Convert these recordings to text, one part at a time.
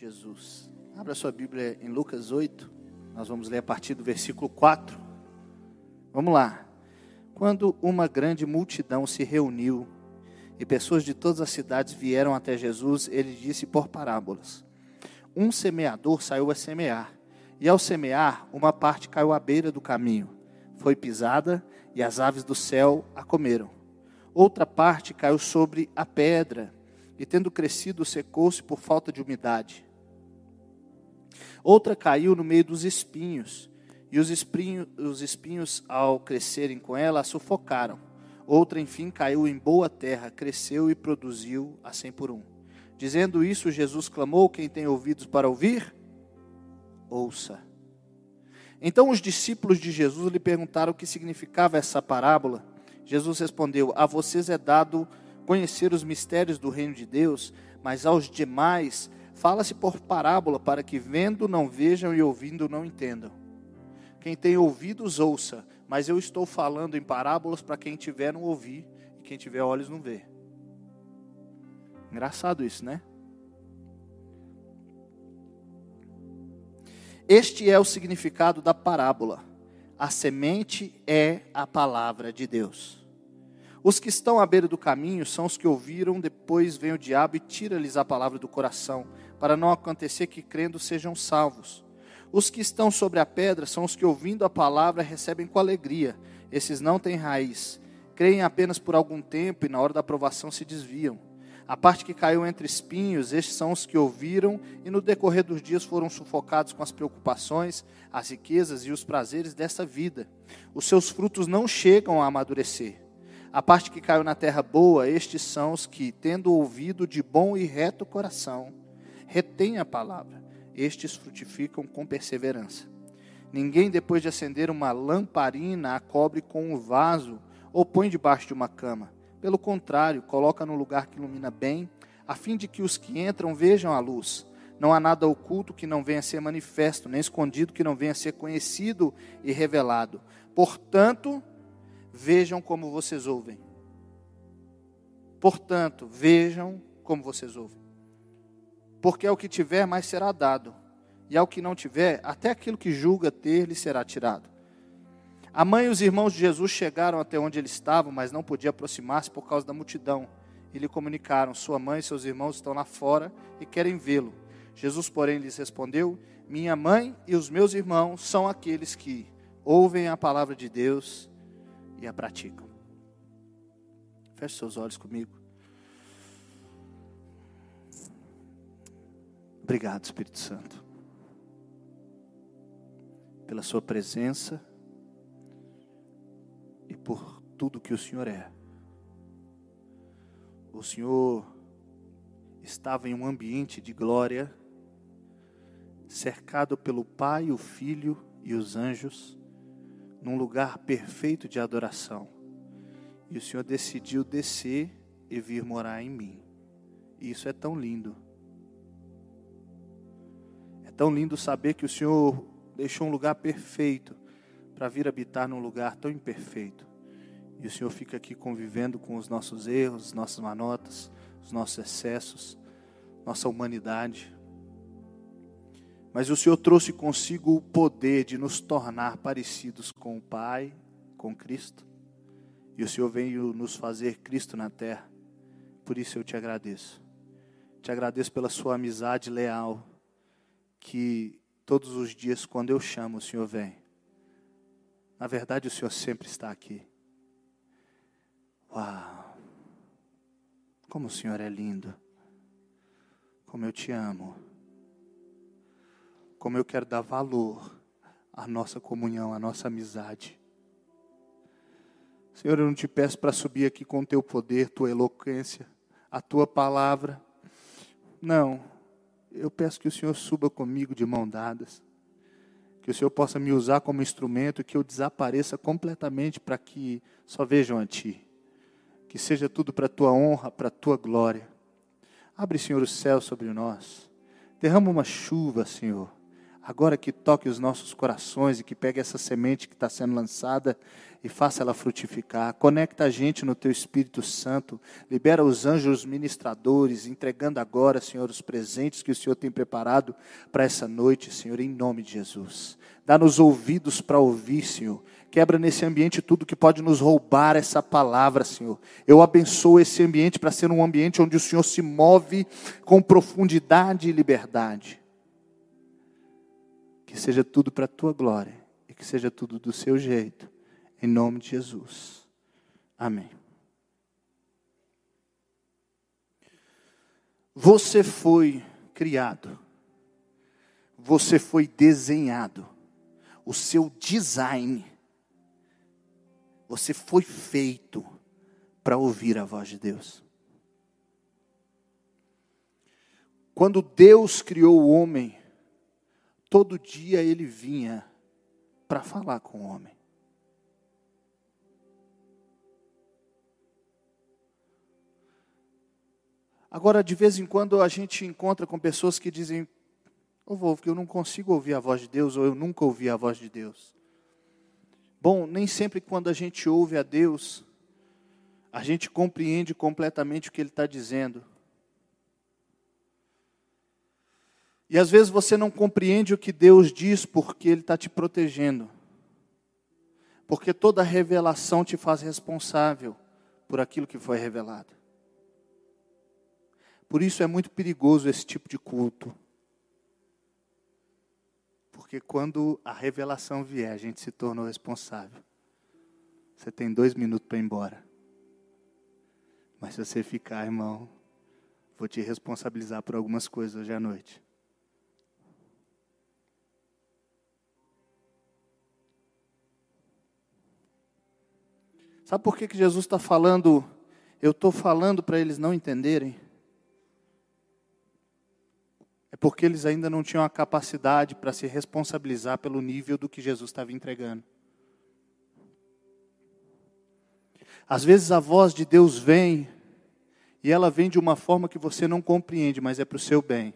Jesus. Abra sua Bíblia em Lucas 8. Nós vamos ler a partir do versículo 4. Vamos lá. Quando uma grande multidão se reuniu e pessoas de todas as cidades vieram até Jesus, ele disse por parábolas: Um semeador saiu a semear, e ao semear, uma parte caiu à beira do caminho, foi pisada e as aves do céu a comeram. Outra parte caiu sobre a pedra, e tendo crescido, secou-se por falta de umidade. Outra caiu no meio dos espinhos, e os espinhos, os espinhos ao crescerem com ela, a sufocaram. Outra, enfim, caiu em boa terra, cresceu e produziu a cem por um. Dizendo isso, Jesus clamou: Quem tem ouvidos para ouvir, ouça. Então os discípulos de Jesus lhe perguntaram o que significava essa parábola. Jesus respondeu: A vocês é dado conhecer os mistérios do reino de Deus, mas aos demais fala-se por parábola, para que vendo não vejam e ouvindo não entendam. Quem tem ouvidos, ouça, mas eu estou falando em parábolas para quem tiver não ouvir e quem tiver olhos não vê. Engraçado isso, né? Este é o significado da parábola. A semente é a palavra de Deus. Os que estão à beira do caminho são os que ouviram, depois vem o diabo e tira-lhes a palavra do coração, para não acontecer que crendo sejam salvos. Os que estão sobre a pedra são os que, ouvindo a palavra, recebem com alegria. Esses não têm raiz. Creem apenas por algum tempo e, na hora da aprovação, se desviam. A parte que caiu entre espinhos, estes são os que ouviram e, no decorrer dos dias, foram sufocados com as preocupações, as riquezas e os prazeres dessa vida. Os seus frutos não chegam a amadurecer. A parte que caiu na terra boa, estes são os que, tendo ouvido de bom e reto coração, retêm a palavra estes frutificam com perseverança. Ninguém, depois de acender uma lamparina, a cobre com um vaso ou põe debaixo de uma cama. Pelo contrário, coloca no lugar que ilumina bem, a fim de que os que entram vejam a luz. Não há nada oculto que não venha a ser manifesto, nem escondido que não venha a ser conhecido e revelado. Portanto, vejam como vocês ouvem. Portanto, vejam como vocês ouvem porque ao que tiver mais será dado, e ao que não tiver, até aquilo que julga ter lhe será tirado. A mãe e os irmãos de Jesus chegaram até onde ele estava, mas não podia aproximar-se por causa da multidão. E lhe comunicaram: Sua mãe e seus irmãos estão lá fora e querem vê-lo. Jesus, porém, lhes respondeu: Minha mãe e os meus irmãos são aqueles que ouvem a palavra de Deus e a praticam. Feche seus olhos comigo. Obrigado, Espírito Santo, pela Sua presença e por tudo que o Senhor é. O Senhor estava em um ambiente de glória, cercado pelo Pai, o Filho e os anjos, num lugar perfeito de adoração. E o Senhor decidiu descer e vir morar em mim. E isso é tão lindo. Tão lindo saber que o Senhor deixou um lugar perfeito para vir habitar num lugar tão imperfeito. E o Senhor fica aqui convivendo com os nossos erros, nossas manotas, os nossos excessos, nossa humanidade. Mas o Senhor trouxe consigo o poder de nos tornar parecidos com o Pai, com Cristo. E o Senhor veio nos fazer Cristo na terra. Por isso eu te agradeço. Te agradeço pela sua amizade leal que todos os dias, quando eu chamo, o Senhor vem. Na verdade, o Senhor sempre está aqui. Uau! Como o Senhor é lindo. Como eu te amo. Como eu quero dar valor à nossa comunhão, à nossa amizade. Senhor, eu não te peço para subir aqui com o teu poder, tua eloquência, a tua palavra. Não eu peço que o Senhor suba comigo de mão dadas, que o Senhor possa me usar como instrumento, que eu desapareça completamente para que só vejam a Ti, que seja tudo para a Tua honra, para a Tua glória. Abre, Senhor, o céu sobre nós, derrama uma chuva, Senhor, agora que toque os nossos corações e que pegue essa semente que está sendo lançada e faça ela frutificar. Conecta a gente no teu Espírito Santo. Libera os anjos ministradores, entregando agora, Senhor, os presentes que o Senhor tem preparado para essa noite, Senhor, em nome de Jesus. Dá-nos ouvidos para ouvir, Senhor. Quebra nesse ambiente tudo que pode nos roubar essa palavra, Senhor. Eu abençoo esse ambiente para ser um ambiente onde o Senhor se move com profundidade e liberdade. Que seja tudo para a tua glória e que seja tudo do seu jeito em nome de Jesus. Amém. Você foi criado, você foi desenhado, o seu design, você foi feito para ouvir a voz de Deus. Quando Deus criou o homem, todo dia ele vinha para falar com o homem. Agora, de vez em quando, a gente encontra com pessoas que dizem: Ô Wolf, que eu não consigo ouvir a voz de Deus, ou eu nunca ouvi a voz de Deus. Bom, nem sempre quando a gente ouve a Deus, a gente compreende completamente o que Ele está dizendo. E às vezes você não compreende o que Deus diz porque Ele está te protegendo. Porque toda revelação te faz responsável por aquilo que foi revelado. Por isso é muito perigoso esse tipo de culto. Porque quando a revelação vier, a gente se tornou responsável. Você tem dois minutos para ir embora. Mas se você ficar, irmão, vou te responsabilizar por algumas coisas hoje à noite. Sabe por que, que Jesus está falando? Eu estou falando para eles não entenderem porque eles ainda não tinham a capacidade para se responsabilizar pelo nível do que Jesus estava entregando. Às vezes a voz de Deus vem, e ela vem de uma forma que você não compreende, mas é para o seu bem.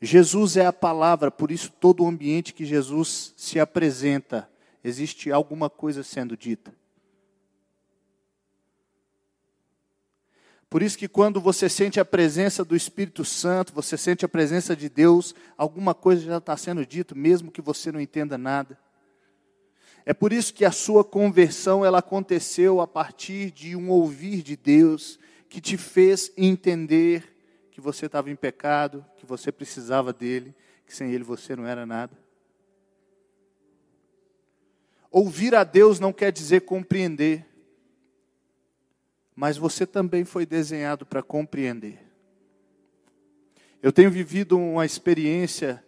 Jesus é a palavra, por isso todo o ambiente que Jesus se apresenta, existe alguma coisa sendo dita. Por isso que quando você sente a presença do Espírito Santo, você sente a presença de Deus, alguma coisa já está sendo dito, mesmo que você não entenda nada. É por isso que a sua conversão ela aconteceu a partir de um ouvir de Deus que te fez entender que você estava em pecado, que você precisava dele, que sem ele você não era nada. Ouvir a Deus não quer dizer compreender mas você também foi desenhado para compreender. Eu tenho vivido uma experiência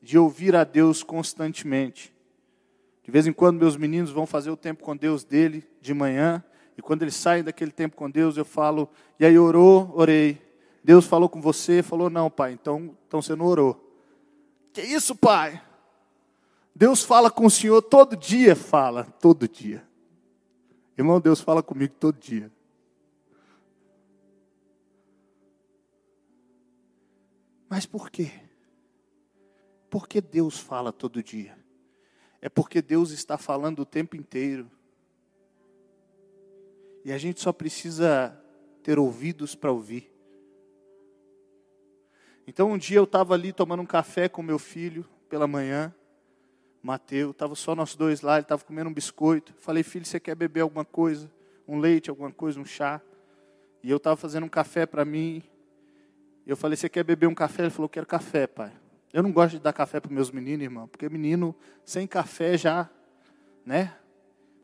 de ouvir a Deus constantemente. De vez em quando meus meninos vão fazer o tempo com Deus dele de manhã, e quando eles saem daquele tempo com Deus, eu falo: "E aí orou? Orei. Deus falou com você?" Falou: "Não, pai. Então, então você não orou." Que isso, pai? Deus fala com o Senhor todo dia, fala, todo dia. Irmão, Deus fala comigo todo dia. Mas por quê? Porque Deus fala todo dia. É porque Deus está falando o tempo inteiro. E a gente só precisa ter ouvidos para ouvir. Então um dia eu estava ali tomando um café com meu filho pela manhã, Mateus, estava só nós dois lá, ele estava comendo um biscoito. Falei, filho, você quer beber alguma coisa? Um leite, alguma coisa, um chá? E eu estava fazendo um café para mim, eu falei, você quer beber um café? Ele falou, quero café, pai. Eu não gosto de dar café para meus meninos, irmão, porque menino sem café já, né?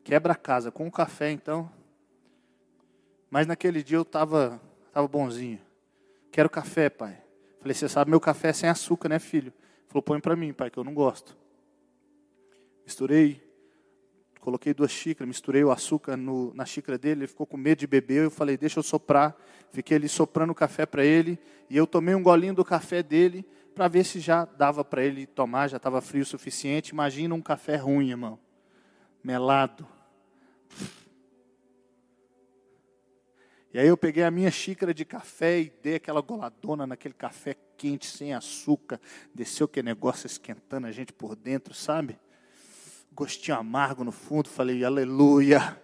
Quebra a casa. Com o café, então. Mas naquele dia eu estava tava bonzinho. Quero café, pai. Falei, você sabe, meu café é sem açúcar, né, filho? Ele falou, põe para mim, pai, que eu não gosto. Misturei Coloquei duas xícaras, misturei o açúcar no, na xícara dele, ele ficou com medo de beber. Eu falei, deixa eu soprar. Fiquei ali soprando o café para ele. E eu tomei um golinho do café dele para ver se já dava para ele tomar, já estava frio o suficiente. Imagina um café ruim, irmão. Melado. E aí eu peguei a minha xícara de café e dei aquela goladona naquele café quente, sem açúcar. Desceu aquele negócio esquentando a gente por dentro, sabe? Gostinho amargo no fundo. Falei, aleluia.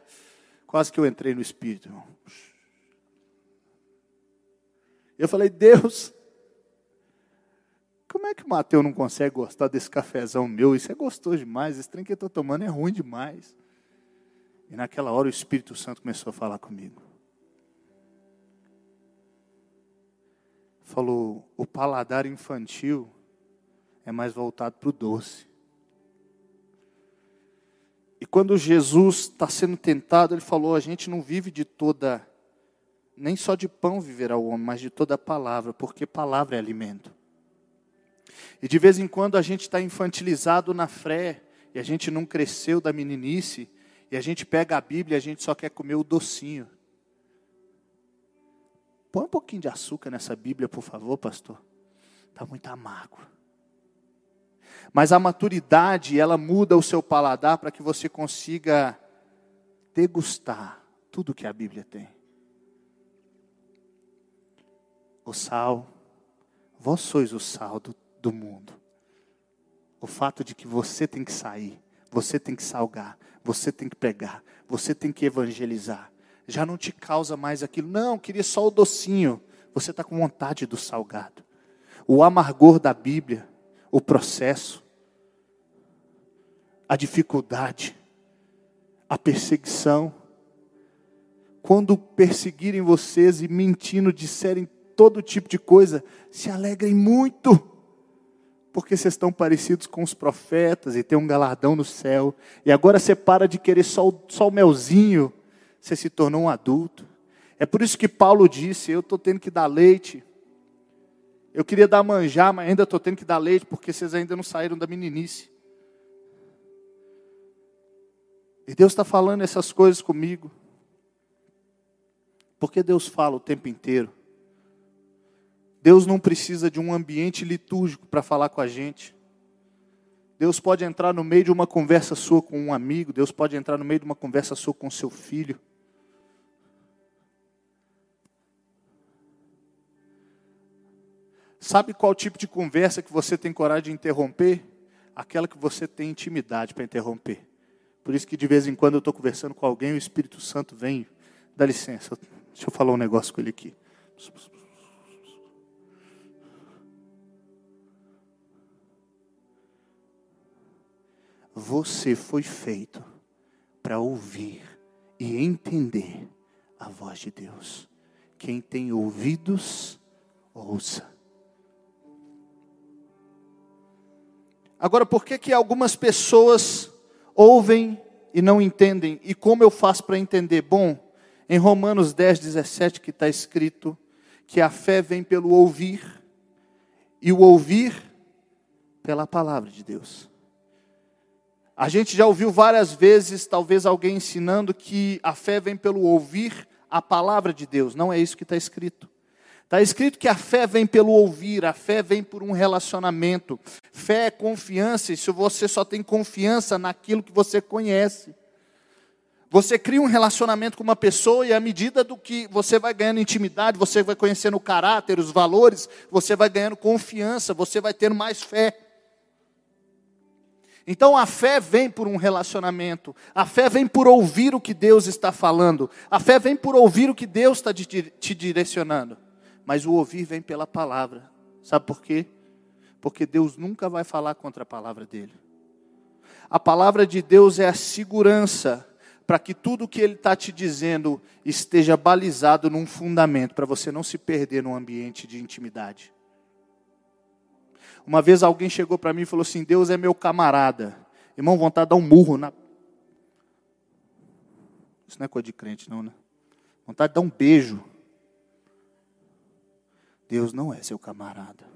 Quase que eu entrei no Espírito, irmão. Eu falei, Deus, como é que o Mateus não consegue gostar desse cafezão meu? Isso é gostoso demais, esse trem que eu estou tomando é ruim demais. E naquela hora o Espírito Santo começou a falar comigo. Falou: o paladar infantil é mais voltado para o doce. E quando Jesus está sendo tentado, ele falou: a gente não vive de toda, nem só de pão viverá o homem, mas de toda palavra, porque palavra é alimento. E de vez em quando a gente está infantilizado na fé, e a gente não cresceu da meninice, e a gente pega a Bíblia e a gente só quer comer o docinho. Põe um pouquinho de açúcar nessa Bíblia, por favor, pastor. Está muito amargo. Mas a maturidade, ela muda o seu paladar para que você consiga degustar tudo que a Bíblia tem. O sal, vós sois o sal do, do mundo. O fato de que você tem que sair, você tem que salgar, você tem que pregar, você tem que evangelizar. Já não te causa mais aquilo, não, queria só o docinho. Você está com vontade do salgado. O amargor da Bíblia, o processo, a dificuldade, a perseguição. Quando perseguirem vocês e mentindo disserem todo tipo de coisa, se alegrem muito, porque vocês estão parecidos com os profetas e tem um galardão no céu. E agora você para de querer só o, só o melzinho, você se tornou um adulto. É por isso que Paulo disse: Eu estou tendo que dar leite. Eu queria dar manjar, mas ainda estou tendo que dar leite, porque vocês ainda não saíram da meninice. E Deus está falando essas coisas comigo. Porque Deus fala o tempo inteiro. Deus não precisa de um ambiente litúrgico para falar com a gente. Deus pode entrar no meio de uma conversa sua com um amigo, Deus pode entrar no meio de uma conversa sua com seu filho. Sabe qual tipo de conversa que você tem coragem de interromper? Aquela que você tem intimidade para interromper. Por isso que de vez em quando eu estou conversando com alguém, o Espírito Santo vem, dá licença, deixa eu falar um negócio com ele aqui. Você foi feito para ouvir e entender a voz de Deus. Quem tem ouvidos, ouça. Agora, por que que algumas pessoas ouvem e não entendem. E como eu faço para entender? Bom, em Romanos 10, 17, que está escrito que a fé vem pelo ouvir, e o ouvir pela palavra de Deus. A gente já ouviu várias vezes, talvez alguém ensinando, que a fé vem pelo ouvir a palavra de Deus. Não é isso que está escrito. Está escrito que a fé vem pelo ouvir, a fé vem por um relacionamento. Fé é confiança, e se você só tem confiança naquilo que você conhece. Você cria um relacionamento com uma pessoa e à medida do que você vai ganhando intimidade, você vai conhecendo o caráter, os valores, você vai ganhando confiança, você vai tendo mais fé. Então a fé vem por um relacionamento, a fé vem por ouvir o que Deus está falando, a fé vem por ouvir o que Deus está te direcionando mas o ouvir vem pela palavra. Sabe por quê? Porque Deus nunca vai falar contra a palavra dele. A palavra de Deus é a segurança para que tudo o que Ele está te dizendo esteja balizado num fundamento, para você não se perder num ambiente de intimidade. Uma vez alguém chegou para mim e falou assim: Deus é meu camarada. Irmão, vontade de dar um murro na. Isso não é coisa de crente, não, né? Vontade de dar um beijo. Deus não é seu camarada.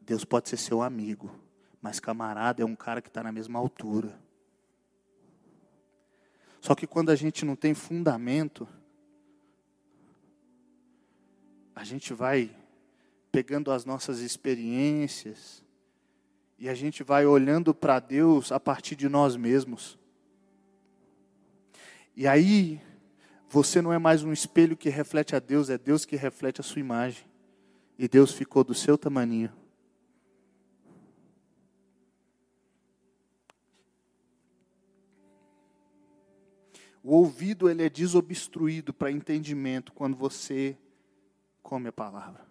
Deus pode ser seu amigo, mas camarada é um cara que está na mesma altura. Só que quando a gente não tem fundamento, a gente vai pegando as nossas experiências e a gente vai olhando para Deus a partir de nós mesmos. E aí, você não é mais um espelho que reflete a Deus, é Deus que reflete a sua imagem. E Deus ficou do seu tamanho. O ouvido ele é desobstruído para entendimento quando você come a palavra.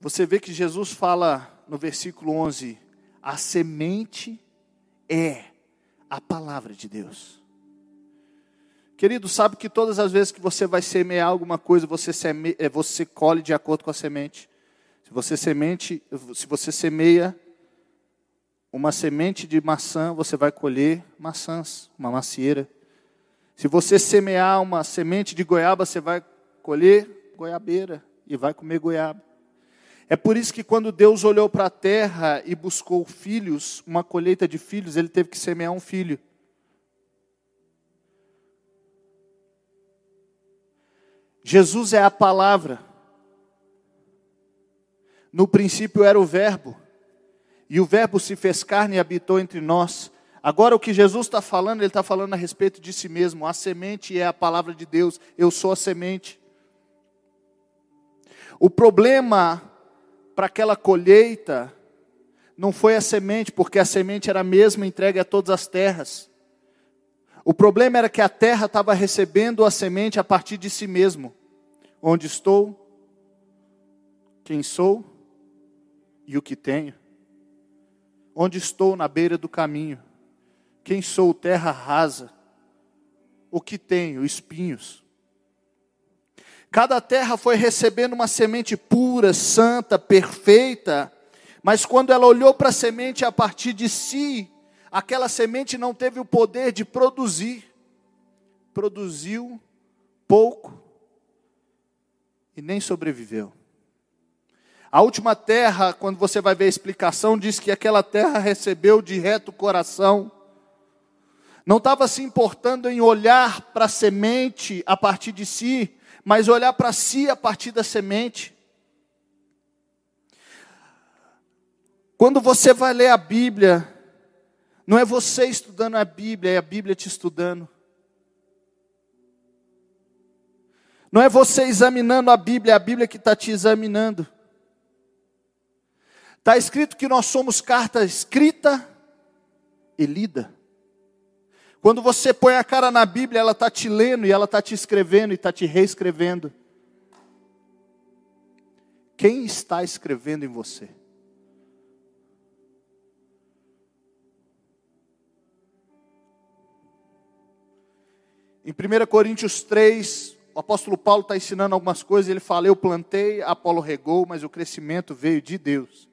Você vê que Jesus fala no versículo 11: a semente é a palavra de Deus. Querido, sabe que todas as vezes que você vai semear alguma coisa, você, seme, é, você colhe de acordo com a semente. Se você semente, se você semeia uma semente de maçã, você vai colher maçãs, uma macieira. Se você semear uma semente de goiaba, você vai colher goiabeira e vai comer goiaba. É por isso que quando Deus olhou para a terra e buscou filhos, uma colheita de filhos, ele teve que semear um filho. Jesus é a palavra. No princípio era o Verbo e o Verbo se fez carne e habitou entre nós. Agora, o que Jesus está falando, ele está falando a respeito de si mesmo. A semente é a palavra de Deus, eu sou a semente. O problema para aquela colheita não foi a semente, porque a semente era a mesma entregue a todas as terras. O problema era que a terra estava recebendo a semente a partir de si mesmo. Onde estou, quem sou e o que tenho onde estou na beira do caminho. Quem sou terra rasa? O que tenho? Espinhos. Cada terra foi recebendo uma semente pura, santa, perfeita, mas quando ela olhou para a semente a partir de si, aquela semente não teve o poder de produzir. Produziu pouco e nem sobreviveu. A última terra, quando você vai ver a explicação, diz que aquela terra recebeu de reto coração. Não estava se importando em olhar para a semente a partir de si, mas olhar para si a partir da semente. Quando você vai ler a Bíblia, não é você estudando a Bíblia, é a Bíblia te estudando. Não é você examinando a Bíblia, é a Bíblia que está te examinando. Está escrito que nós somos carta escrita e lida. Quando você põe a cara na Bíblia, ela está te lendo e ela está te escrevendo e está te reescrevendo. Quem está escrevendo em você? Em 1 Coríntios 3, o apóstolo Paulo está ensinando algumas coisas, ele fala: Eu plantei, Apolo regou, mas o crescimento veio de Deus.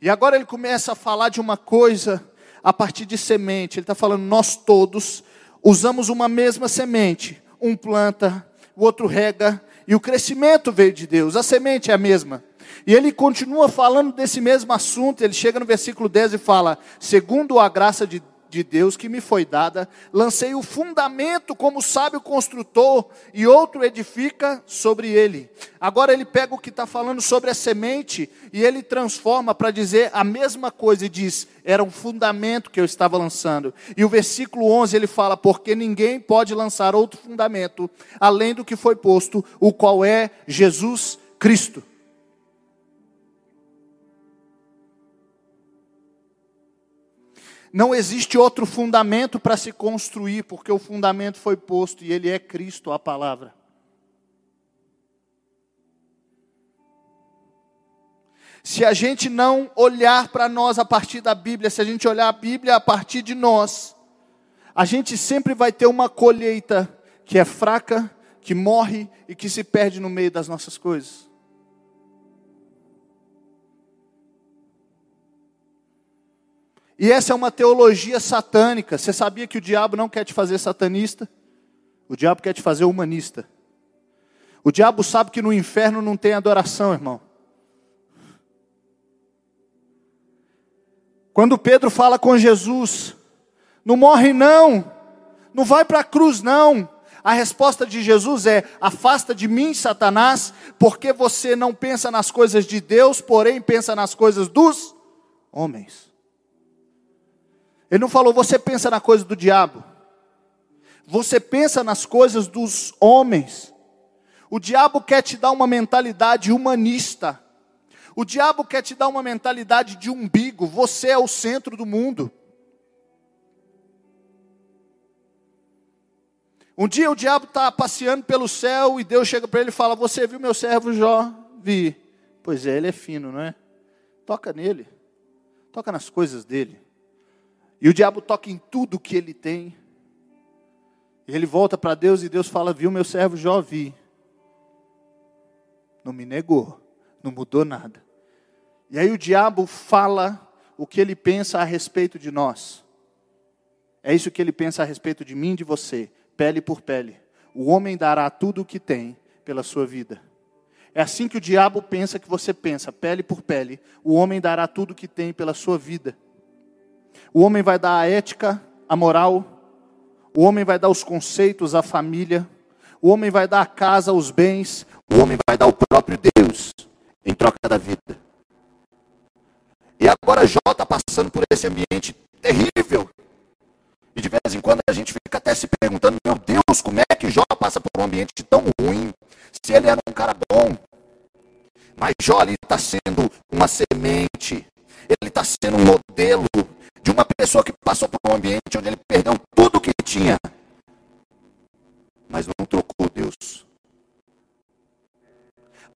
E agora ele começa a falar de uma coisa a partir de semente. Ele está falando, nós todos usamos uma mesma semente. Um planta, o outro rega, e o crescimento veio de Deus. A semente é a mesma. E ele continua falando desse mesmo assunto. Ele chega no versículo 10 e fala: segundo a graça de de Deus que me foi dada, lancei o fundamento como sábio construtor, e outro edifica sobre ele. Agora ele pega o que está falando sobre a semente e ele transforma para dizer a mesma coisa e diz: era um fundamento que eu estava lançando. E o versículo 11 ele fala: porque ninguém pode lançar outro fundamento além do que foi posto, o qual é Jesus Cristo. Não existe outro fundamento para se construir, porque o fundamento foi posto e ele é Cristo, a palavra. Se a gente não olhar para nós a partir da Bíblia, se a gente olhar a Bíblia a partir de nós, a gente sempre vai ter uma colheita que é fraca, que morre e que se perde no meio das nossas coisas. E essa é uma teologia satânica. Você sabia que o diabo não quer te fazer satanista? O diabo quer te fazer humanista. O diabo sabe que no inferno não tem adoração, irmão. Quando Pedro fala com Jesus, não morre não, não vai para a cruz não. A resposta de Jesus é: afasta de mim, Satanás, porque você não pensa nas coisas de Deus, porém pensa nas coisas dos homens. Ele não falou, você pensa na coisa do diabo. Você pensa nas coisas dos homens. O diabo quer te dar uma mentalidade humanista. O diabo quer te dar uma mentalidade de umbigo. Você é o centro do mundo. Um dia o diabo está passeando pelo céu e Deus chega para ele e fala: Você viu meu servo Jó? Vi. Pois é, ele é fino, não é? Toca nele, toca nas coisas dele. E o diabo toca em tudo que ele tem. E ele volta para Deus e Deus fala: Viu meu servo Jó? Vi. Não me negou, não mudou nada. E aí o diabo fala o que ele pensa a respeito de nós. É isso que ele pensa a respeito de mim e de você pele por pele. O homem dará tudo o que tem pela sua vida. É assim que o diabo pensa que você pensa, pele por pele. O homem dará tudo o que tem pela sua vida. O homem vai dar a ética, a moral. O homem vai dar os conceitos, a família. O homem vai dar a casa, os bens. O homem vai dar o próprio Deus em troca da vida. E agora Jó está passando por esse ambiente terrível. E de vez em quando a gente fica até se perguntando: meu Deus, como é que Jó passa por um ambiente tão ruim? Se ele era um cara bom. Mas Jó está sendo uma semente, ele está sendo um modelo de uma pessoa que passou por um ambiente onde ele perdeu tudo o que tinha, mas não trocou Deus.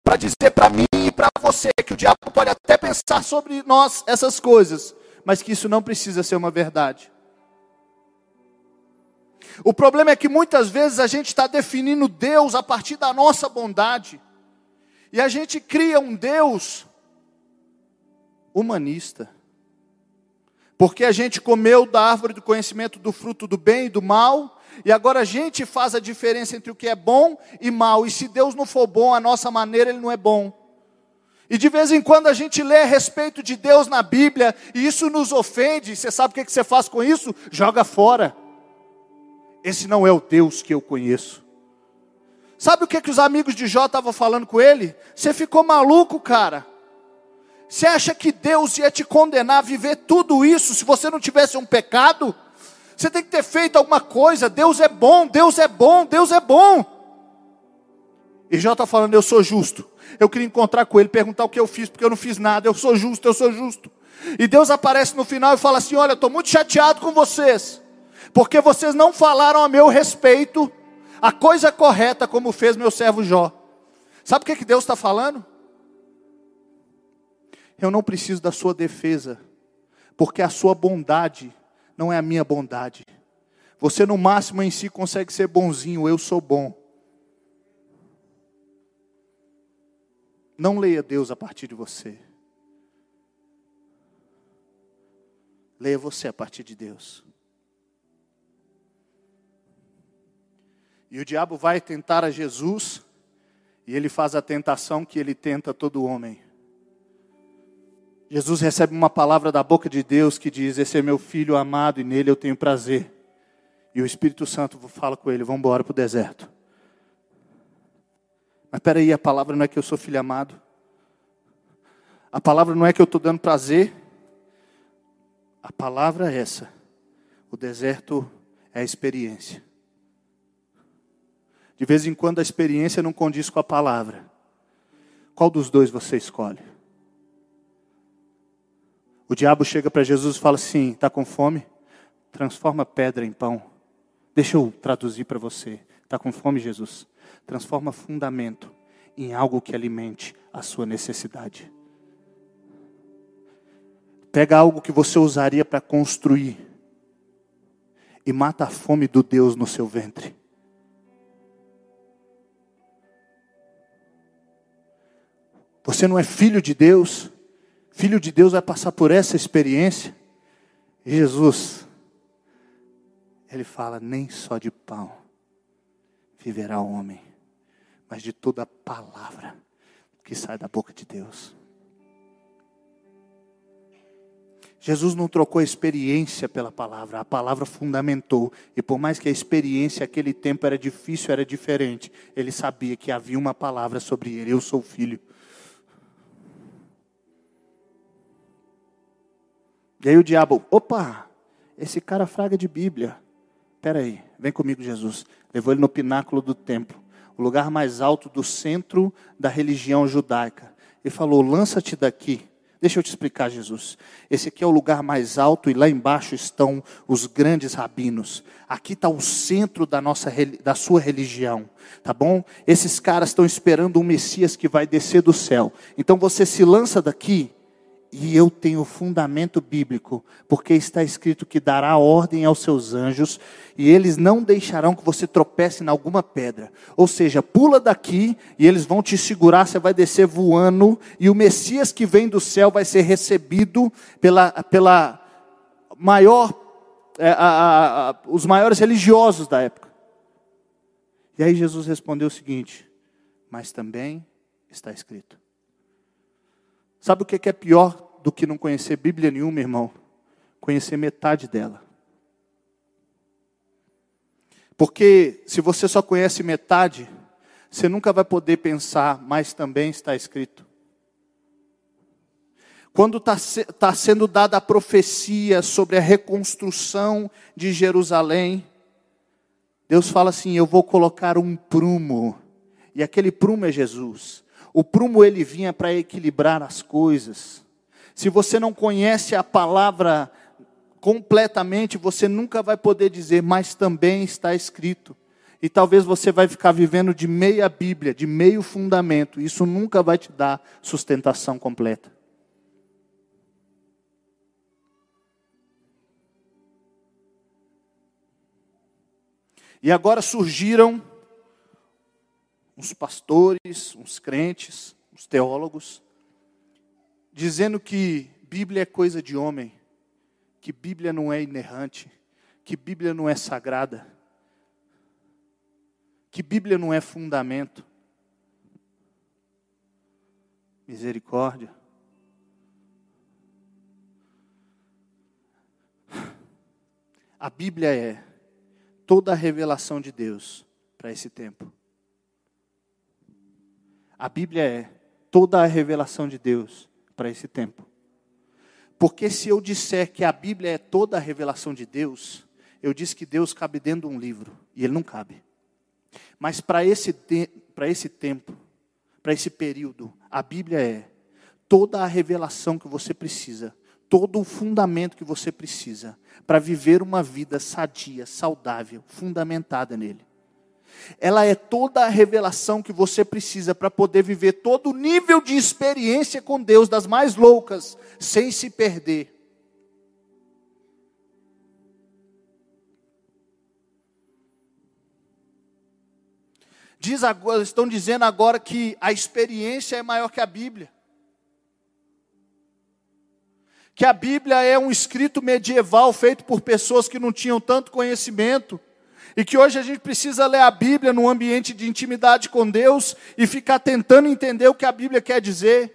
Para dizer para mim e para você que o diabo pode até pensar sobre nós essas coisas, mas que isso não precisa ser uma verdade. O problema é que muitas vezes a gente está definindo Deus a partir da nossa bondade. E a gente cria um Deus humanista. Porque a gente comeu da árvore do conhecimento do fruto do bem e do mal, e agora a gente faz a diferença entre o que é bom e mal. E se Deus não for bom, a nossa maneira ele não é bom. E de vez em quando a gente lê a respeito de Deus na Bíblia, e isso nos ofende. Você sabe o que você faz com isso? Joga fora. Esse não é o Deus que eu conheço. Sabe o que, que os amigos de Jó estavam falando com ele? Você ficou maluco, cara. Você acha que Deus ia te condenar a viver tudo isso se você não tivesse um pecado? Você tem que ter feito alguma coisa. Deus é bom, Deus é bom, Deus é bom. E Jó está falando: Eu sou justo. Eu queria encontrar com ele, perguntar o que eu fiz, porque eu não fiz nada. Eu sou justo, eu sou justo. E Deus aparece no final e fala assim: Olha, estou muito chateado com vocês porque vocês não falaram a meu respeito a coisa correta como fez meu servo Jó. Sabe o que, que Deus está falando? Eu não preciso da sua defesa, porque a sua bondade não é a minha bondade. Você no máximo em si consegue ser bonzinho, eu sou bom. Não leia Deus a partir de você. Leia você a partir de Deus. E o diabo vai tentar a Jesus, e ele faz a tentação que ele tenta todo homem. Jesus recebe uma palavra da boca de Deus que diz: Esse é meu filho amado e nele eu tenho prazer. E o Espírito Santo fala com ele: Vamos embora para o deserto. Mas espera aí, a palavra não é que eu sou filho amado. A palavra não é que eu estou dando prazer. A palavra é essa. O deserto é a experiência. De vez em quando a experiência não condiz com a palavra. Qual dos dois você escolhe? O diabo chega para Jesus e fala assim: está com fome? Transforma pedra em pão. Deixa eu traduzir para você. Está com fome, Jesus? Transforma fundamento em algo que alimente a sua necessidade. Pega algo que você usaria para construir e mata a fome do Deus no seu ventre. Você não é filho de Deus. Filho de Deus vai passar por essa experiência. E Jesus, ele fala: nem só de pão viverá o homem, mas de toda palavra que sai da boca de Deus. Jesus não trocou a experiência pela palavra, a palavra fundamentou. E por mais que a experiência aquele tempo era difícil, era diferente, ele sabia que havia uma palavra sobre ele: Eu sou filho. E aí o diabo, opa, esse cara fraga de Bíblia. Espera aí, vem comigo, Jesus. Levou ele no pináculo do templo, o lugar mais alto do centro da religião judaica. E falou: lança-te daqui. Deixa eu te explicar, Jesus. Esse aqui é o lugar mais alto e lá embaixo estão os grandes rabinos. Aqui está o centro da, nossa, da sua religião, tá bom? Esses caras estão esperando um Messias que vai descer do céu. Então você se lança daqui e eu tenho fundamento bíblico, porque está escrito que dará ordem aos seus anjos, e eles não deixarão que você tropece em alguma pedra. Ou seja, pula daqui e eles vão te segurar, você vai descer voando, e o Messias que vem do céu vai ser recebido pela, pela maior, é, a, a, a, os maiores religiosos da época. E aí Jesus respondeu o seguinte: Mas também está escrito. Sabe o que é pior do que não conhecer Bíblia nenhuma, irmão. Conhecer metade dela. Porque se você só conhece metade, você nunca vai poder pensar, mas também está escrito. Quando está tá sendo dada a profecia sobre a reconstrução de Jerusalém, Deus fala assim: Eu vou colocar um prumo, e aquele prumo é Jesus. O prumo ele vinha para equilibrar as coisas. Se você não conhece a palavra completamente, você nunca vai poder dizer, mas também está escrito. E talvez você vai ficar vivendo de meia Bíblia, de meio fundamento. Isso nunca vai te dar sustentação completa. E agora surgiram uns pastores, uns crentes, uns teólogos, dizendo que Bíblia é coisa de homem, que Bíblia não é inerrante, que Bíblia não é sagrada, que Bíblia não é fundamento. Misericórdia. A Bíblia é toda a revelação de Deus para esse tempo. A Bíblia é toda a revelação de Deus para esse tempo. Porque se eu disser que a Bíblia é toda a revelação de Deus, eu disse que Deus cabe dentro de um livro, e ele não cabe. Mas para esse, para esse tempo, para esse período, a Bíblia é toda a revelação que você precisa, todo o fundamento que você precisa para viver uma vida sadia, saudável, fundamentada nele ela é toda a revelação que você precisa para poder viver todo o nível de experiência com Deus, das mais loucas, sem se perder. Diz agora, estão dizendo agora que a experiência é maior que a Bíblia. Que a Bíblia é um escrito medieval feito por pessoas que não tinham tanto conhecimento e que hoje a gente precisa ler a Bíblia num ambiente de intimidade com Deus e ficar tentando entender o que a Bíblia quer dizer.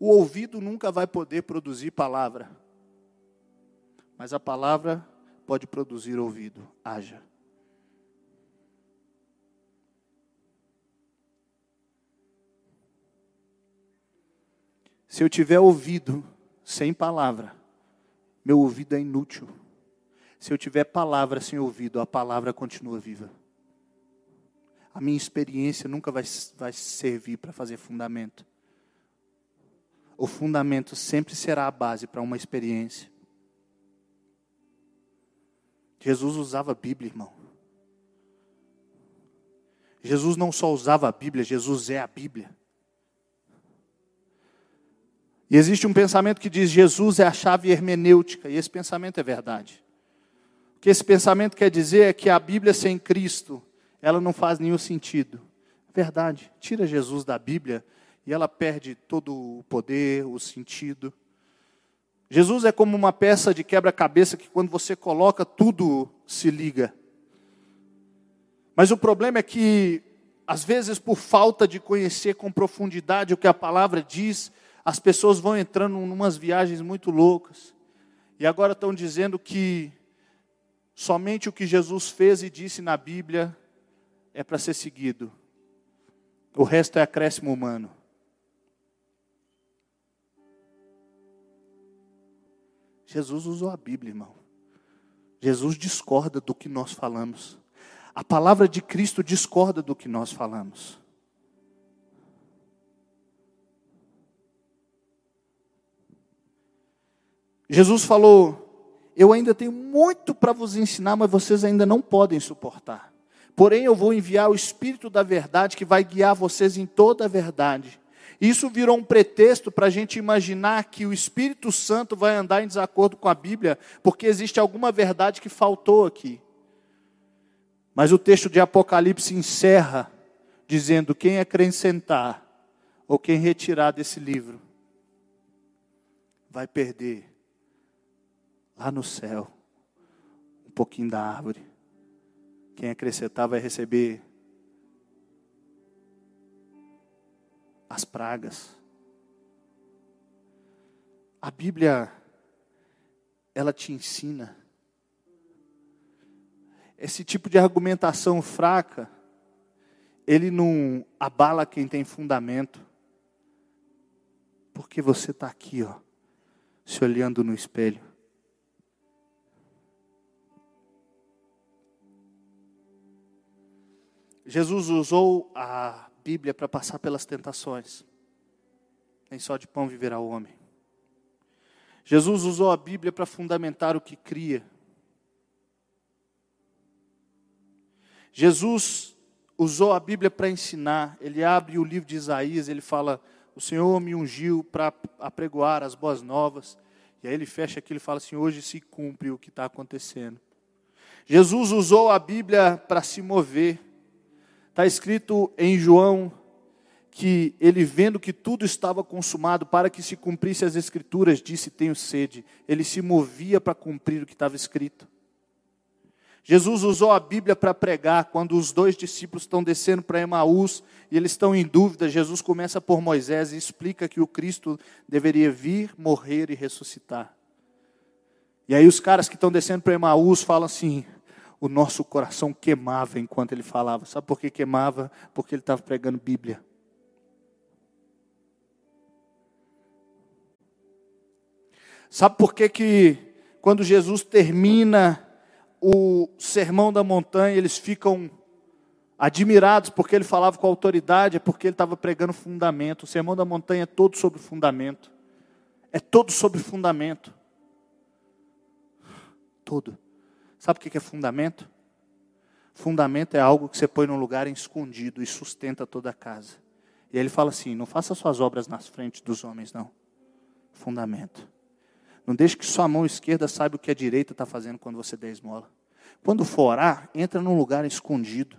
O ouvido nunca vai poder produzir palavra, mas a palavra pode produzir ouvido. Haja. Se eu tiver ouvido sem palavra, meu ouvido é inútil. Se eu tiver palavra sem ouvido, a palavra continua viva. A minha experiência nunca vai, vai servir para fazer fundamento. O fundamento sempre será a base para uma experiência. Jesus usava a Bíblia, irmão. Jesus não só usava a Bíblia, Jesus é a Bíblia. E existe um pensamento que diz Jesus é a chave hermenêutica, e esse pensamento é verdade que esse pensamento quer dizer é que a Bíblia sem Cristo, ela não faz nenhum sentido. Verdade, tira Jesus da Bíblia e ela perde todo o poder, o sentido. Jesus é como uma peça de quebra-cabeça que quando você coloca, tudo se liga. Mas o problema é que, às vezes, por falta de conhecer com profundidade o que a palavra diz, as pessoas vão entrando em umas viagens muito loucas. E agora estão dizendo que Somente o que Jesus fez e disse na Bíblia é para ser seguido. O resto é acréscimo humano. Jesus usou a Bíblia, irmão. Jesus discorda do que nós falamos. A palavra de Cristo discorda do que nós falamos. Jesus falou: Eu ainda tenho muito para vos ensinar, mas vocês ainda não podem suportar. Porém, eu vou enviar o Espírito da Verdade que vai guiar vocês em toda a verdade. Isso virou um pretexto para a gente imaginar que o Espírito Santo vai andar em desacordo com a Bíblia, porque existe alguma verdade que faltou aqui. Mas o texto de Apocalipse encerra dizendo: quem acrescentar ou quem retirar desse livro vai perder lá no céu um pouquinho da árvore. Quem acrescentar vai receber as pragas. A Bíblia, ela te ensina. Esse tipo de argumentação fraca, ele não abala quem tem fundamento. Porque você está aqui, ó, se olhando no espelho. Jesus usou a Bíblia para passar pelas tentações. Nem só de pão viverá o homem. Jesus usou a Bíblia para fundamentar o que cria. Jesus usou a Bíblia para ensinar. Ele abre o livro de Isaías, ele fala: O Senhor me ungiu para apregoar as boas novas. E aí ele fecha aquilo e fala assim: Hoje se cumpre o que está acontecendo. Jesus usou a Bíblia para se mover. Está escrito em João que ele, vendo que tudo estava consumado para que se cumprisse as Escrituras, disse: Tenho sede. Ele se movia para cumprir o que estava escrito. Jesus usou a Bíblia para pregar. Quando os dois discípulos estão descendo para Emaús e eles estão em dúvida, Jesus começa por Moisés e explica que o Cristo deveria vir, morrer e ressuscitar. E aí os caras que estão descendo para Emaús falam assim: o nosso coração queimava enquanto ele falava. Sabe por que queimava? Porque ele estava pregando Bíblia. Sabe por que, que quando Jesus termina o sermão da montanha, eles ficam admirados porque ele falava com autoridade, é porque ele estava pregando fundamento. O sermão da montanha é todo sobre fundamento. É todo sobre fundamento. Todo. Sabe o que é fundamento? Fundamento é algo que você põe num lugar escondido e sustenta toda a casa. E ele fala assim: não faça suas obras nas frentes dos homens, não. Fundamento. Não deixe que sua mão esquerda saiba o que a direita está fazendo quando você der esmola. Quando for orar, entra num lugar escondido.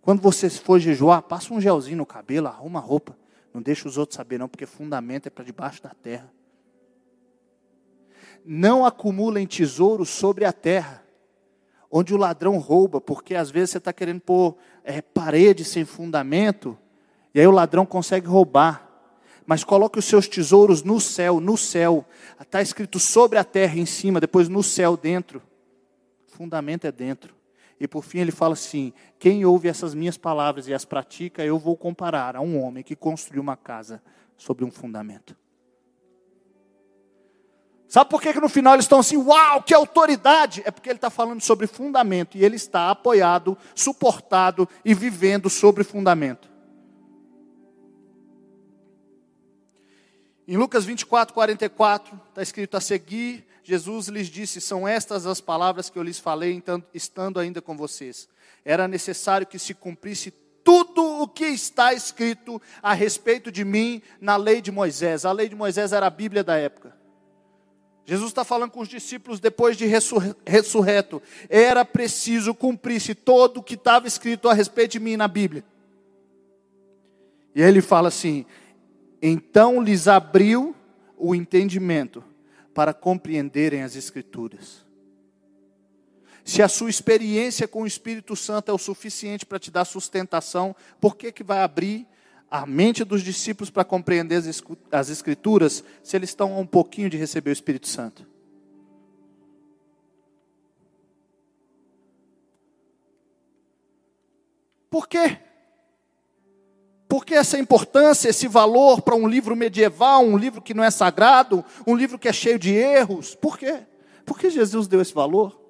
Quando você for jejuar, passa um gelzinho no cabelo, arruma a roupa. Não deixe os outros saber, não, porque fundamento é para debaixo da terra não acumulem tesouros sobre a terra, onde o ladrão rouba, porque às vezes você está querendo pôr é, parede sem fundamento, e aí o ladrão consegue roubar. Mas coloque os seus tesouros no céu, no céu. Está escrito sobre a terra em cima, depois no céu dentro. Fundamento é dentro. E por fim ele fala assim: quem ouve essas minhas palavras e as pratica, eu vou comparar a um homem que construiu uma casa sobre um fundamento. Sabe por que, que no final eles estão assim, uau, que autoridade? É porque ele está falando sobre fundamento e ele está apoiado, suportado e vivendo sobre fundamento. Em Lucas 24, 44, está escrito a seguir, Jesus lhes disse: São estas as palavras que eu lhes falei, estando ainda com vocês. Era necessário que se cumprisse tudo o que está escrito a respeito de mim na lei de Moisés. A lei de Moisés era a Bíblia da época. Jesus está falando com os discípulos depois de ressurreto. Era preciso cumprir-se todo o que estava escrito a respeito de mim na Bíblia. E ele fala assim: então lhes abriu o entendimento para compreenderem as Escrituras. Se a sua experiência com o Espírito Santo é o suficiente para te dar sustentação, por que, que vai abrir a mente dos discípulos para compreender as Escrituras se eles estão a um pouquinho de receber o Espírito Santo? Por quê? Por que essa importância, esse valor para um livro medieval, um livro que não é sagrado, um livro que é cheio de erros? Por quê? Por que Jesus deu esse valor?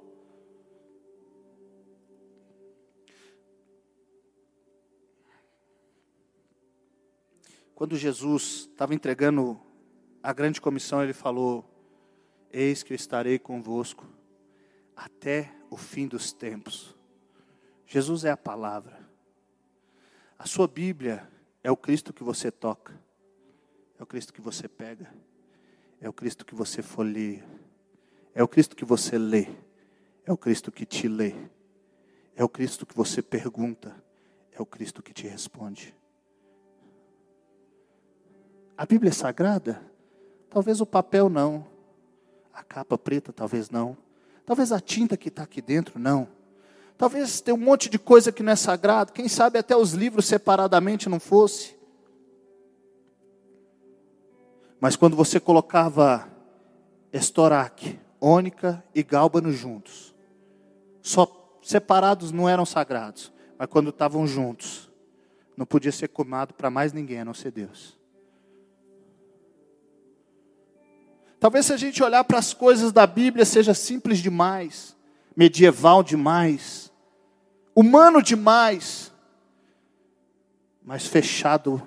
Quando Jesus estava entregando a grande comissão, ele falou: Eis que eu estarei convosco até o fim dos tempos. Jesus é a palavra. A sua Bíblia é o Cristo que você toca, é o Cristo que você pega, é o Cristo que você folheia, é o Cristo que você lê, é o Cristo que te lê, é o Cristo que você pergunta, é o Cristo que te responde. A Bíblia é sagrada? Talvez o papel não, a capa preta talvez não, talvez a tinta que está aqui dentro não. Talvez tenha um monte de coisa que não é sagrado, quem sabe até os livros separadamente não fosse. Mas quando você colocava estoraque, ônica e gálbano juntos, só separados não eram sagrados, mas quando estavam juntos, não podia ser comado para mais ninguém a não ser Deus. Talvez se a gente olhar para as coisas da Bíblia seja simples demais, medieval demais, humano demais, mas fechado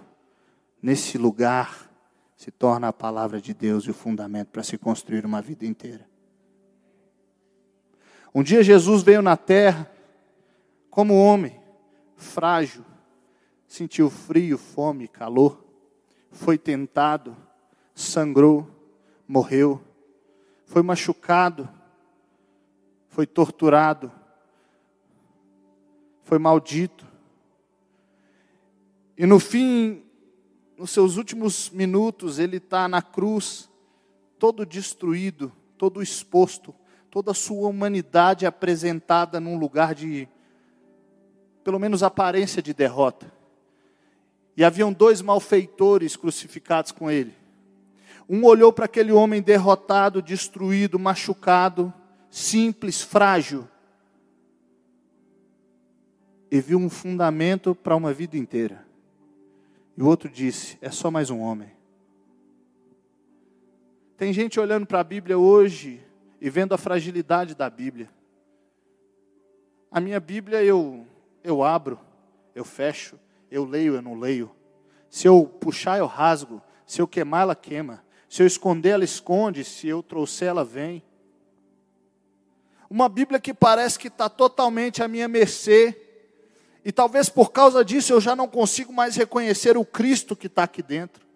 nesse lugar se torna a palavra de Deus e o fundamento para se construir uma vida inteira. Um dia Jesus veio na terra como homem, frágil, sentiu frio, fome, calor, foi tentado, sangrou, morreu, foi machucado, foi torturado, foi maldito. E no fim, nos seus últimos minutos, ele está na cruz, todo destruído, todo exposto, toda a sua humanidade apresentada num lugar de, pelo menos, aparência de derrota. E haviam dois malfeitores crucificados com ele. Um olhou para aquele homem derrotado, destruído, machucado, simples, frágil e viu um fundamento para uma vida inteira. E o outro disse: é só mais um homem. Tem gente olhando para a Bíblia hoje e vendo a fragilidade da Bíblia. A minha Bíblia eu, eu abro, eu fecho, eu leio, eu não leio. Se eu puxar, eu rasgo. Se eu queimar, ela queima. Se eu esconder, ela esconde. Se eu trouxer, ela vem. Uma Bíblia que parece que está totalmente à minha mercê e talvez por causa disso eu já não consigo mais reconhecer o Cristo que está aqui dentro.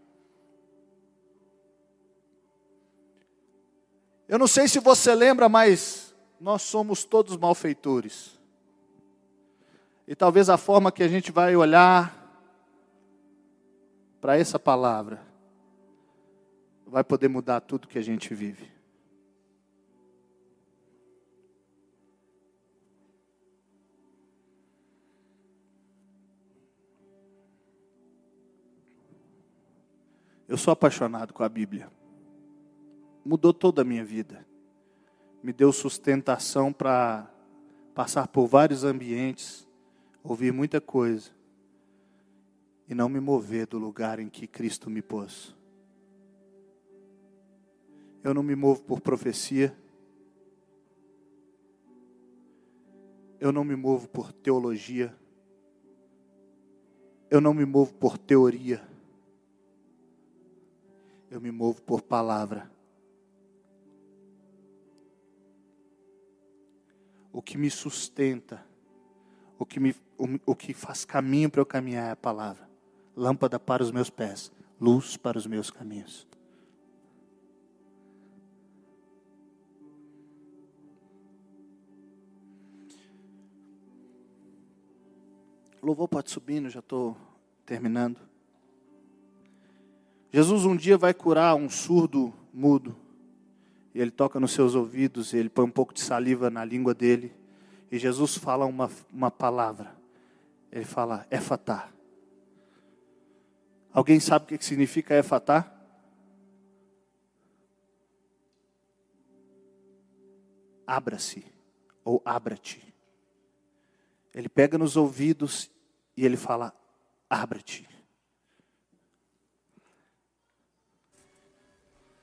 Eu não sei se você lembra, mas nós somos todos malfeitores. E talvez a forma que a gente vai olhar para essa palavra vai poder mudar tudo que a gente vive. Eu sou apaixonado com a Bíblia. Mudou toda a minha vida. Me deu sustentação para passar por vários ambientes, ouvir muita coisa e não me mover do lugar em que Cristo me pôs. Eu não me movo por profecia. Eu não me movo por teologia. Eu não me movo por teoria eu me movo por palavra. O que me sustenta, o que, me, o, o que faz caminho para eu caminhar é a palavra. Lâmpada para os meus pés, luz para os meus caminhos. Louvor pode subindo, já estou terminando. Jesus um dia vai curar um surdo mudo. E ele toca nos seus ouvidos, ele põe um pouco de saliva na língua dele. E Jesus fala uma, uma palavra. Ele fala, efatá. Alguém sabe o que significa efatá? Abra-se, ou abra-te. Ele pega nos ouvidos e ele fala: abra-te.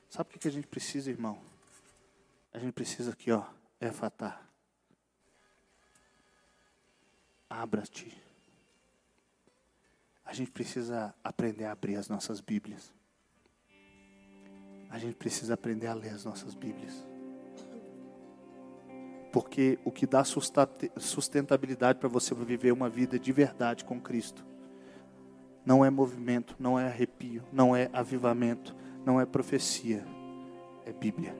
Sabe o que a gente precisa, irmão? A gente precisa aqui, ó, é fatar. Abra-te. A gente precisa aprender a abrir as nossas Bíblias. A gente precisa aprender a ler as nossas Bíblias. Porque o que dá sustentabilidade para você viver uma vida de verdade com Cristo não é movimento, não é arrepio, não é avivamento, não é profecia, é Bíblia.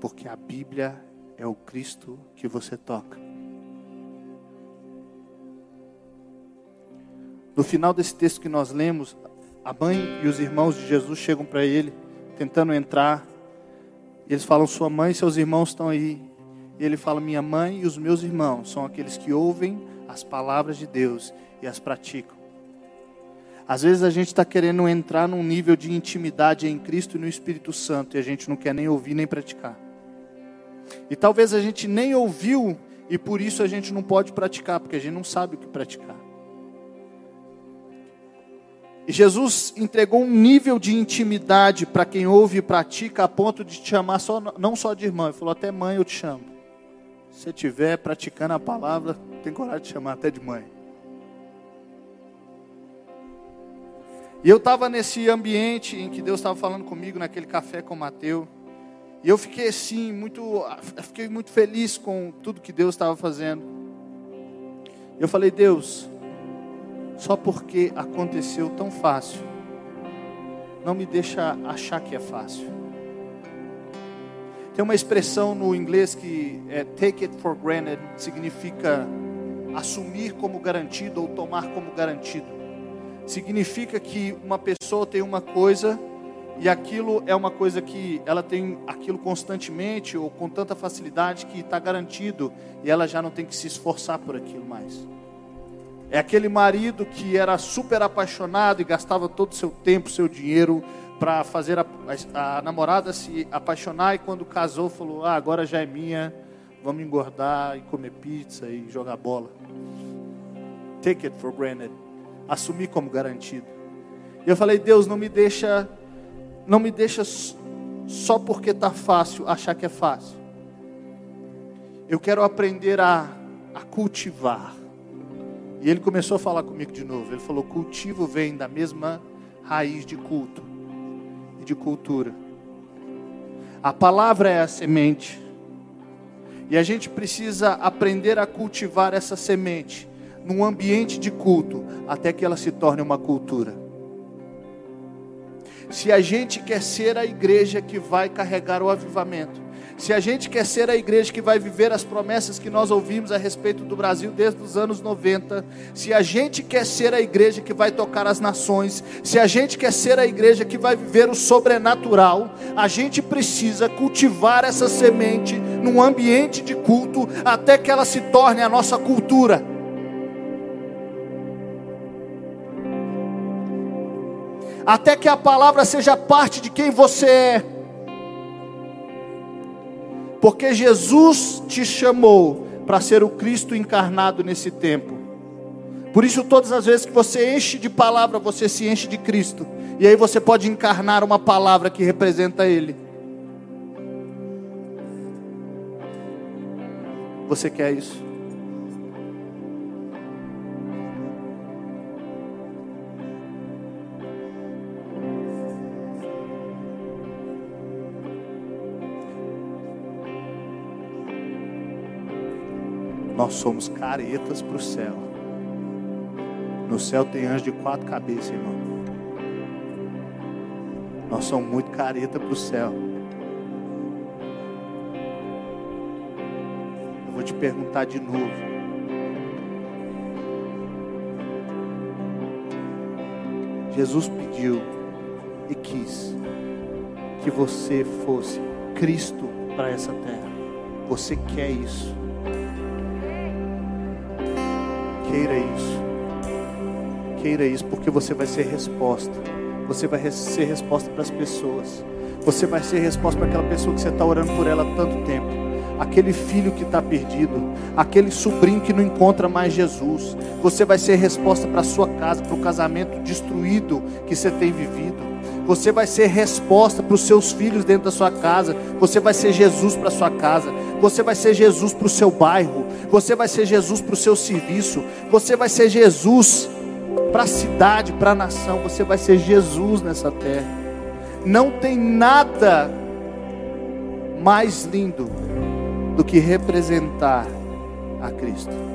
Porque a Bíblia é o Cristo que você toca. No final desse texto que nós lemos, a mãe e os irmãos de Jesus chegam para ele, tentando entrar. Eles falam: Sua mãe e seus irmãos estão aí. Ele fala: Minha mãe e os meus irmãos são aqueles que ouvem as palavras de Deus e as praticam. Às vezes a gente está querendo entrar num nível de intimidade em Cristo e no Espírito Santo e a gente não quer nem ouvir nem praticar. E talvez a gente nem ouviu e por isso a gente não pode praticar, porque a gente não sabe o que praticar. E Jesus entregou um nível de intimidade para quem ouve e pratica a ponto de te chamar só, não só de irmã, ele falou até mãe eu te chamo. Se estiver praticando a palavra, tem coragem de chamar até de mãe. E eu estava nesse ambiente em que Deus estava falando comigo, naquele café com Mateus. E eu fiquei assim, muito, fiquei muito feliz com tudo que Deus estava fazendo. Eu falei, Deus, só porque aconteceu tão fácil, não me deixa achar que é fácil. Tem uma expressão no inglês que é take it for granted, significa assumir como garantido ou tomar como garantido significa que uma pessoa tem uma coisa e aquilo é uma coisa que ela tem aquilo constantemente ou com tanta facilidade que está garantido e ela já não tem que se esforçar por aquilo mais. É aquele marido que era super apaixonado e gastava todo o seu tempo, seu dinheiro para fazer a, a, a, namorada se apaixonar e quando casou falou: Ah, agora já é minha, vamos engordar e comer pizza e jogar bola. Take it for granted assumir como garantido. E eu falei, Deus, não me deixa, não me deixa só porque está fácil achar que é fácil. Eu quero aprender a, a cultivar. E ele começou a falar comigo de novo. Ele falou: cultivo vem da mesma raiz de culto de cultura. A palavra é a semente. E a gente precisa aprender a cultivar essa semente num ambiente de culto, até que ela se torne uma cultura. Se a gente quer ser a igreja que vai carregar o avivamento, se a gente quer ser a igreja que vai viver as promessas que nós ouvimos a respeito do Brasil desde os anos 90, se a gente quer ser a igreja que vai tocar as nações, se a gente quer ser a igreja que vai viver o sobrenatural, a gente precisa cultivar essa semente num ambiente de culto até que ela se torne a nossa cultura. até que a palavra seja parte de quem você é. Porque Jesus te chamou para ser o Cristo encarnado nesse tempo. Por isso, todas as vezes que você enche de palavra, você se enche de Cristo. E aí você pode encarnar uma palavra que representa Ele. Você quer isso? Nós somos caretas para o céu. No céu tem anjo de quatro cabeças, irmão. Nós somos muito careta para o céu. Eu vou te perguntar de novo. Jesus pediu e quis que você fosse Cristo para essa terra. Você quer isso? Queira isso. Queira isso, porque você vai ser resposta. Você vai ser resposta para as pessoas. Você vai ser resposta para aquela pessoa que você está orando por ela há tanto tempo. Aquele filho que está perdido, aquele sobrinho que não encontra mais Jesus. Você vai ser resposta para a sua casa, para o casamento destruído que você tem vivido Você vai ser resposta para os seus filhos dentro da sua casa. Você vai ser Jesus para sua casa. Você vai ser Jesus para o seu bairro. Você vai ser Jesus para o seu serviço. Você vai ser Jesus para a cidade, para a nação. Você vai ser Jesus nessa terra. Não tem nada mais lindo do que representar a Cristo.